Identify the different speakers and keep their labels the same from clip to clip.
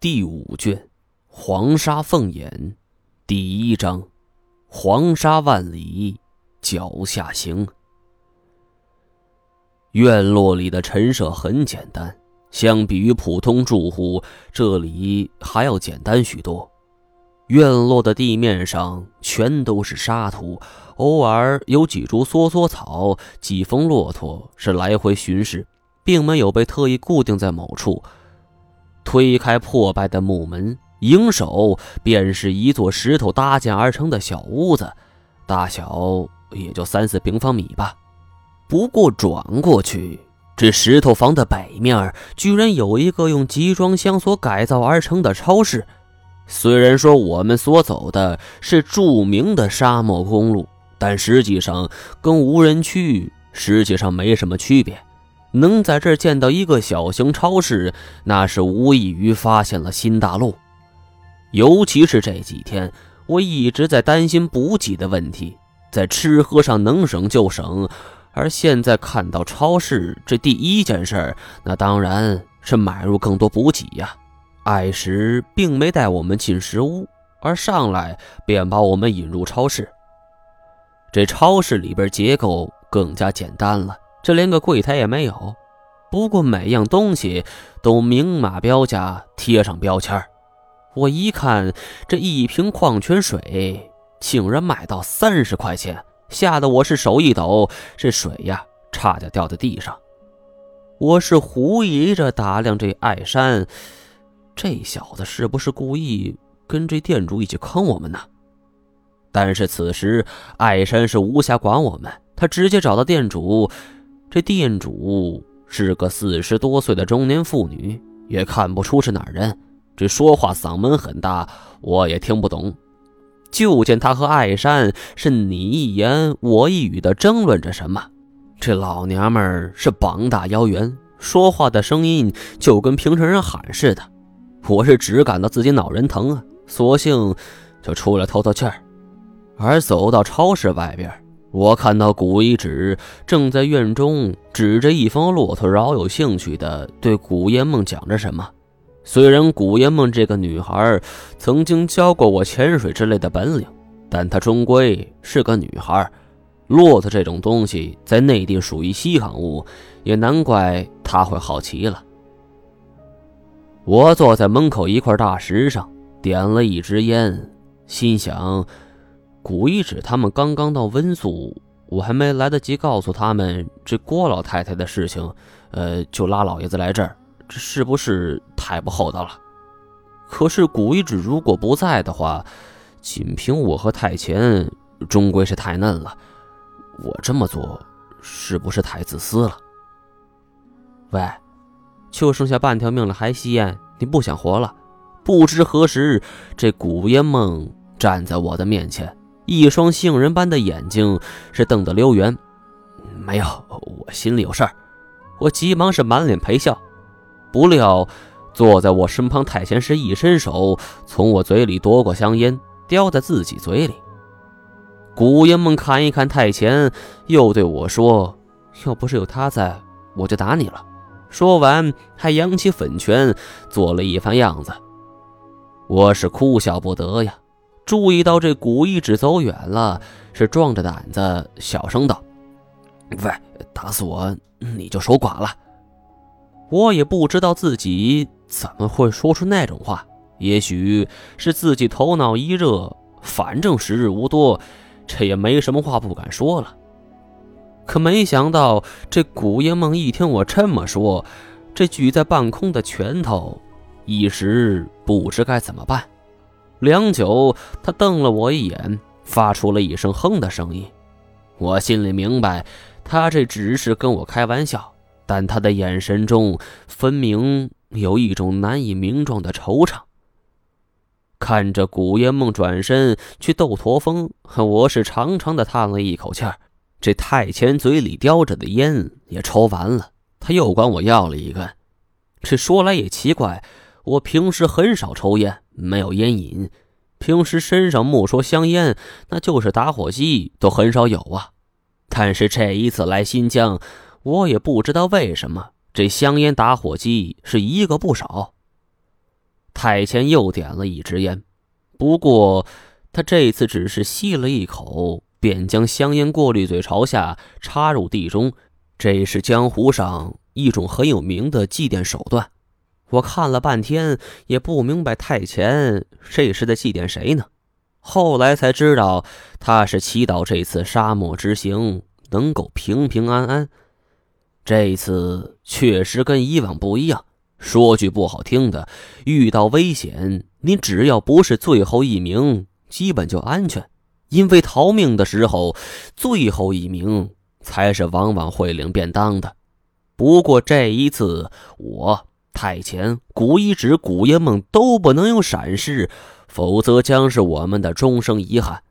Speaker 1: 第五卷，黄沙凤眼，第一章，黄沙万里，脚下行。院落里的陈设很简单，相比于普通住户，这里还要简单许多。院落的地面上全都是沙土，偶尔有几株梭梭草，几峰骆驼是来回巡视，并没有被特意固定在某处。推开破败的木门，迎手便是一座石头搭建而成的小屋子，大小也就三四平方米吧。不过转过去，这石头房的北面居然有一个用集装箱所改造而成的超市。虽然说我们所走的是著名的沙漠公路，但实际上跟无人区实际上没什么区别。能在这儿见到一个小型超市，那是无异于发现了新大陆。尤其是这几天，我一直在担心补给的问题，在吃喝上能省就省。而现在看到超市，这第一件事，那当然是买入更多补给呀。艾什并没带我们进食屋，而上来便把我们引入超市。这超市里边结构更加简单了。这连个柜台也没有，不过每样东西都明码标价，贴上标签我一看，这一瓶矿泉水竟然卖到三十块钱，吓得我是手一抖，这水呀，差点掉在地上。我是狐疑着打量这艾山，这小子是不是故意跟这店主一起坑我们呢？但是此时艾山是无暇管我们，他直接找到店主。这店主是个四十多岁的中年妇女，也看不出是哪人。这说话嗓门很大，我也听不懂。就见他和艾山是你一言我一语的争论着什么。这老娘们是膀大腰圆，说话的声音就跟平常人喊似的。我是只感到自己脑仁疼啊，索性就出来透透气儿。而走到超市外边。我看到古一指正在院中指着一方骆驼，饶有兴趣地对古烟梦讲着什么。虽然古烟梦这个女孩曾经教过我潜水之类的本领，但她终归是个女孩。骆驼这种东西在内地属于稀罕物，也难怪她会好奇了。我坐在门口一块大石上，点了一支烟，心想。古一指他们刚刚到温宿，我还没来得及告诉他们这郭老太太的事情，呃，就拉老爷子来这儿，这是不是太不厚道了？可是古一指如果不在的话，仅凭我和太前，终归是太嫩了。我这么做，是不是太自私了？喂，就剩下半条命了，还吸烟？你不想活了？不知何时，这古烟梦站在我的面前。一双杏仁般的眼睛是瞪得溜圆，没有，我心里有事儿。我急忙是满脸陪笑，不料坐在我身旁太前是一伸手，从我嘴里夺过香烟，叼在自己嘴里。古烟梦看一看太前，又对我说：“要不是有他在，我就打你了。”说完还扬起粉拳，做了一番样子。我是哭笑不得呀。注意到这古一指走远了，是壮着胆子小声道：“喂，打死我你就守寡了。”我也不知道自己怎么会说出那种话，也许是自己头脑一热，反正时日无多，这也没什么话不敢说了。可没想到这古夜梦一听我这么说，这举在半空的拳头一时不知该怎么办。良久，他瞪了我一眼，发出了一声“哼”的声音。我心里明白，他这只是跟我开玩笑，但他的眼神中分明有一种难以名状的惆怅。看着古烟梦转身去斗驼峰，我是长长的叹了一口气儿。这太前嘴里叼着的烟也抽完了，他又管我要了一根。这说来也奇怪。我平时很少抽烟，没有烟瘾。平时身上莫说香烟，那就是打火机都很少有啊。但是这一次来新疆，我也不知道为什么，这香烟、打火机是一个不少。太前又点了一支烟，不过他这次只是吸了一口，便将香烟过滤嘴朝下插入地中。这是江湖上一种很有名的祭奠手段。我看了半天也不明白太前这是在祭奠谁呢？后来才知道，他是祈祷这次沙漠之行能够平平安安。这次确实跟以往不一样。说句不好听的，遇到危险，你只要不是最后一名，基本就安全。因为逃命的时候，最后一名才是往往会领便当的。不过这一次，我太前、古一指、古爷梦都不能有闪失，否则将是我们的终生遗憾。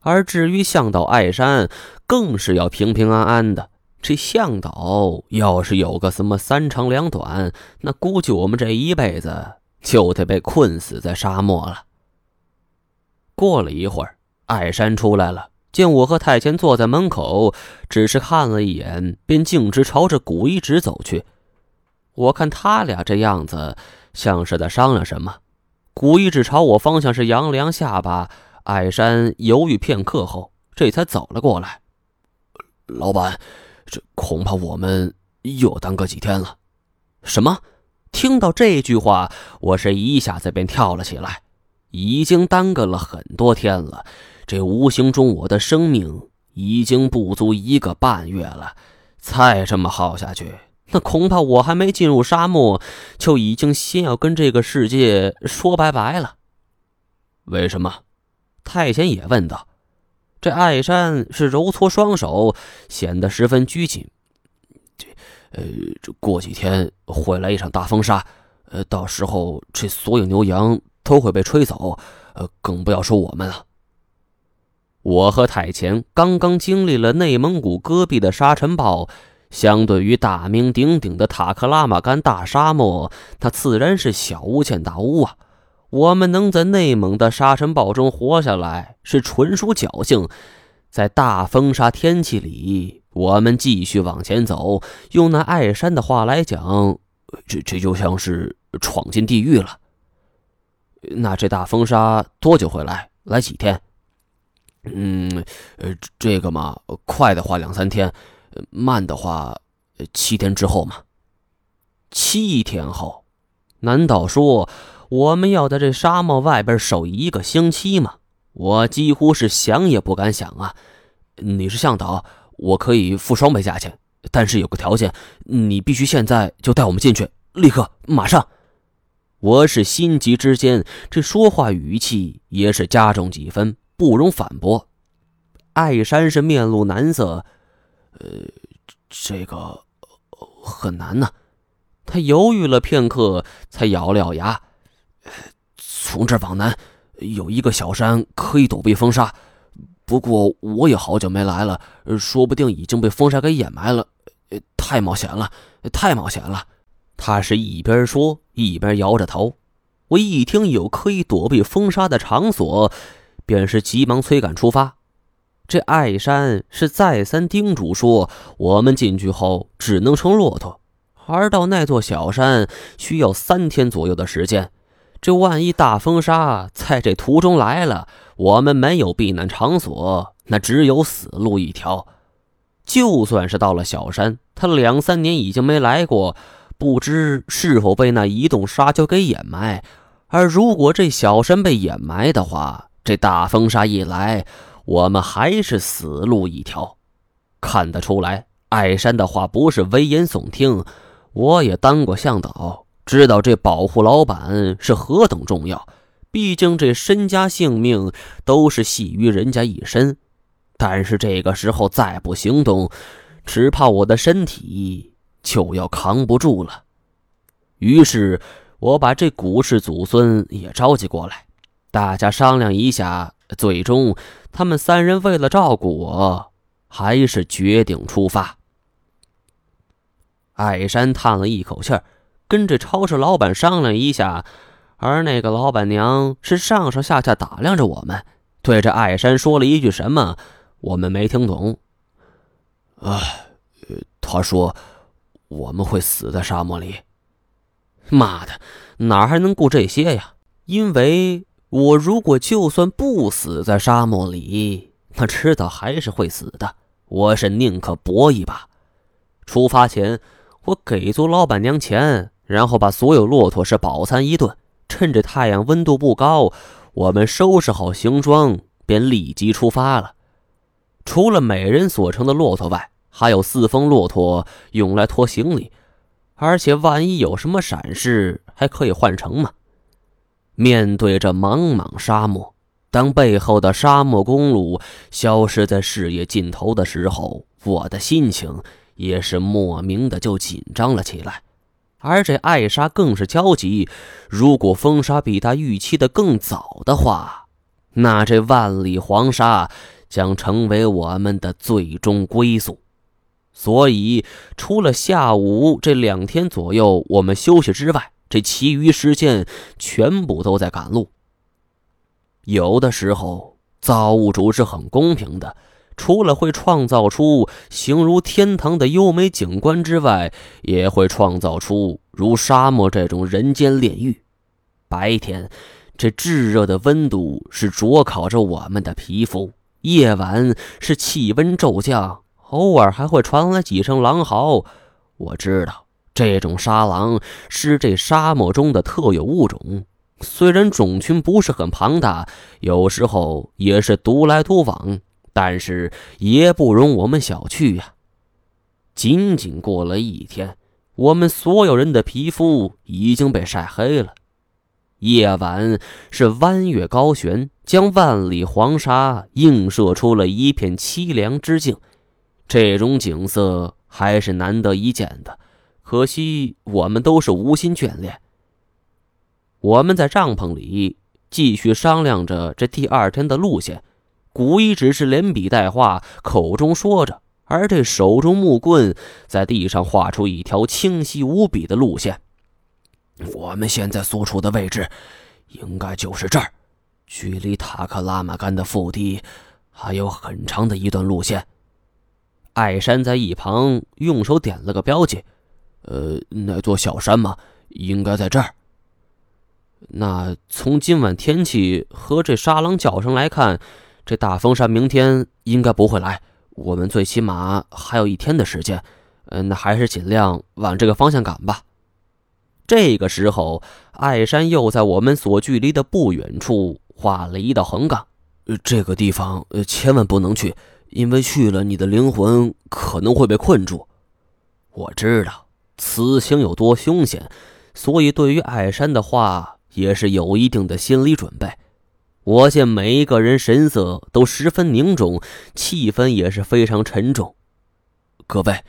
Speaker 1: 而至于向导艾山，更是要平平安安的。这向导要是有个什么三长两短，那估计我们这一辈子就得被困死在沙漠了。过了一会儿，艾山出来了，见我和太监坐在门口，只是看了一眼，便径直朝着古一指走去。我看他俩这样子，像是在商量什么。古一指朝我方向是扬了扬下巴，艾山犹豫片刻后，这才走了过来。
Speaker 2: 老板。这恐怕我们又耽搁几天了。
Speaker 1: 什么？听到这句话，我是一下子便跳了起来。已经耽搁了很多天了，这无形中我的生命已经不足一个半月了。再这么耗下去，那恐怕我还没进入沙漠，就已经先要跟这个世界说拜拜了。
Speaker 2: 为什么？
Speaker 1: 太监也问道。这艾山是揉搓双手，显得十分拘谨。
Speaker 2: 这，呃，这过几天会来一场大风沙，呃，到时候这所有牛羊都会被吹走，呃，更不要说我们了。
Speaker 1: 我和太前刚刚经历了内蒙古戈壁的沙尘暴，相对于大名鼎鼎的塔克拉玛干大沙漠，它自然是小巫见大巫啊。我们能在内蒙的沙尘暴中活下来，是纯属侥幸。在大风沙天气里，我们继续往前走。用那艾山的话来讲，
Speaker 2: 这这就像是闯进地狱了。
Speaker 1: 那这大风沙多久会来？来几天？
Speaker 2: 嗯，呃，这个嘛，快的话两三天，慢的话七天之后嘛。
Speaker 1: 七天后？难道说？我们要在这沙漠外边守一个星期吗？我几乎是想也不敢想啊！
Speaker 2: 你是向导，我可以付双倍价钱，但是有个条件，你必须现在就带我们进去，立刻，马上！
Speaker 1: 我是心急之间，这说话语气也是加重几分，不容反驳。艾山是面露难色，
Speaker 2: 呃，这个很难呢。
Speaker 1: 他犹豫了片刻，才咬了咬牙。
Speaker 2: 从这往南，有一个小山可以躲避风沙。不过我也好久没来了，说不定已经被风沙给掩埋了。太冒险了，太冒险了！
Speaker 1: 他是一边说一边摇着头。我一听有可以躲避风沙的场所，便是急忙催赶出发。这艾山是再三叮嘱说，我们进去后只能乘骆驼，而到那座小山需要三天左右的时间。这万一大风沙在这途中来了，我们没有避难场所，那只有死路一条。就算是到了小山，他两三年已经没来过，不知是否被那移动沙丘给掩埋。而如果这小山被掩埋的话，这大风沙一来，我们还是死路一条。看得出来，艾山的话不是危言耸听，我也当过向导。知道这保护老板是何等重要，毕竟这身家性命都是系于人家一身。但是这个时候再不行动，只怕我的身体就要扛不住了。于是，我把这古氏祖孙也召集过来，大家商量一下，最终他们三人为了照顾我，还是决定出发。艾山叹了一口气儿。跟这超市老板商量一下，而那个老板娘是上上下下打量着我们，对着艾山说了一句什么，我们没听懂。
Speaker 2: 啊，他说我们会死在沙漠里。
Speaker 1: 妈的，哪还能顾这些呀？因为我如果就算不死在沙漠里，那迟早还是会死的。我是宁可搏一把。出发前，我给足老板娘钱，然后把所有骆驼是饱餐一顿。趁着太阳温度不高，我们收拾好行装，便立即出发了。除了每人所乘的骆驼外，还有四峰骆驼用来拖行李，而且万一有什么闪失，还可以换乘嘛。面对着茫茫沙漠，当背后的沙漠公路消失在视野尽头的时候，我的心情也是莫名的就紧张了起来。而这艾莎更是焦急，如果风沙比她预期的更早的话，那这万里黄沙将成为我们的最终归宿。所以，除了下午这两天左右我们休息之外，这其余时间全部都在赶路。有的时候，造物主是很公平的。除了会创造出形如天堂的优美景观之外，也会创造出如沙漠这种人间炼狱。白天，这炙热的温度是灼烤着我们的皮肤；夜晚是气温骤降，偶尔还会传来几声狼嚎。我知道，这种沙狼是这沙漠中的特有物种，虽然种群不是很庞大，有时候也是独来独往。但是也不容我们小觑呀！仅仅过了一天，我们所有人的皮肤已经被晒黑了。夜晚是弯月高悬，将万里黄沙映射出了一片凄凉之境。这种景色还是难得一见的，可惜我们都是无心眷恋。我们在帐篷里继续商量着这第二天的路线。古一只是连笔带画，口中说着，而这手中木棍在地上画出一条清晰无比的路线。
Speaker 2: 我们现在所处的位置，应该就是这儿，距离塔克拉玛干的腹地还有很长的一段路线。
Speaker 1: 艾山在一旁用手点了个标记，
Speaker 2: 呃，那座小山嘛，应该在这儿。
Speaker 1: 那从今晚天气和这沙狼叫声来看。这大风山明天应该不会来，我们最起码还有一天的时间。嗯，那还是尽量往这个方向赶吧。这个时候，艾山又在我们所距离的不远处画了一道横杠。
Speaker 2: 这个地方呃千万不能去，因为去了，你的灵魂可能会被困住。
Speaker 1: 我知道此行有多凶险，所以对于艾山的话也是有一定的心理准备。我见每一个人神色都十分凝重，气氛也是非常沉重。
Speaker 2: 各位，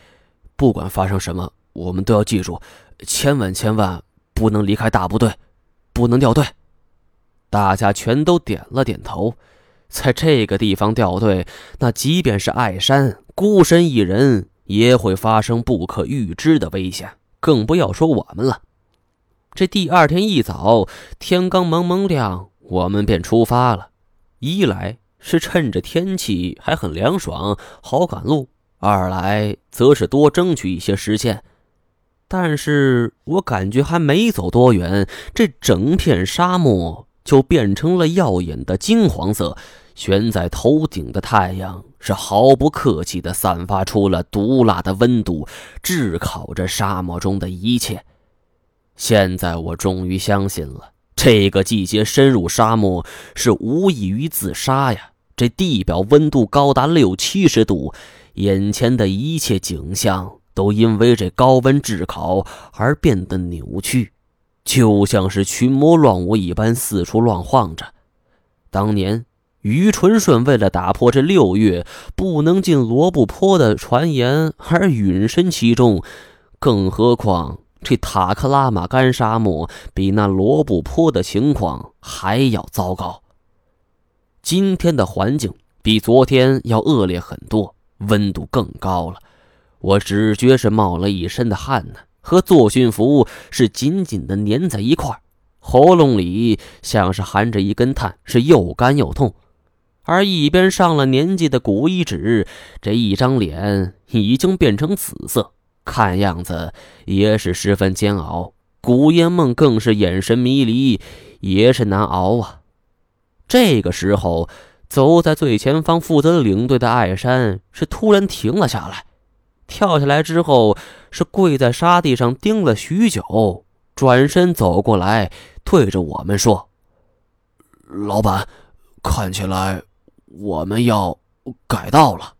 Speaker 2: 不管发生什么，我们都要记住，千万千万不能离开大部队，不能掉队。
Speaker 1: 大家全都点了点头。在这个地方掉队，那即便是艾山孤身一人，也会发生不可预知的危险，更不要说我们了。这第二天一早，天刚蒙蒙亮。我们便出发了，一来是趁着天气还很凉爽，好赶路；二来则是多争取一些时间。但是我感觉还没走多远，这整片沙漠就变成了耀眼的金黄色，悬在头顶的太阳是毫不客气地散发出了毒辣的温度，炙烤着沙漠中的一切。现在我终于相信了。这个季节深入沙漠是无异于自杀呀！这地表温度高达六七十度，眼前的一切景象都因为这高温炙烤而变得扭曲，就像是群魔乱舞一般四处乱晃着。当年于纯顺为了打破这六月不能进罗布泊的传言而陨身其中，更何况……这塔克拉玛干沙漠比那罗布泊的情况还要糟糕。今天的环境比昨天要恶劣很多，温度更高了。我只觉是冒了一身的汗呢，和作训服是紧紧的粘在一块喉咙里像是含着一根炭，是又干又痛。而一边上了年纪的古一指，这一张脸已经变成紫色。看样子也是十分煎熬，古烟梦更是眼神迷离，也是难熬啊。这个时候，走在最前方负责领队的艾山是突然停了下来，跳下来之后是跪在沙地上盯了许久，转身走过来，对着我们说：“
Speaker 2: 老板，看起来我们要改道了。”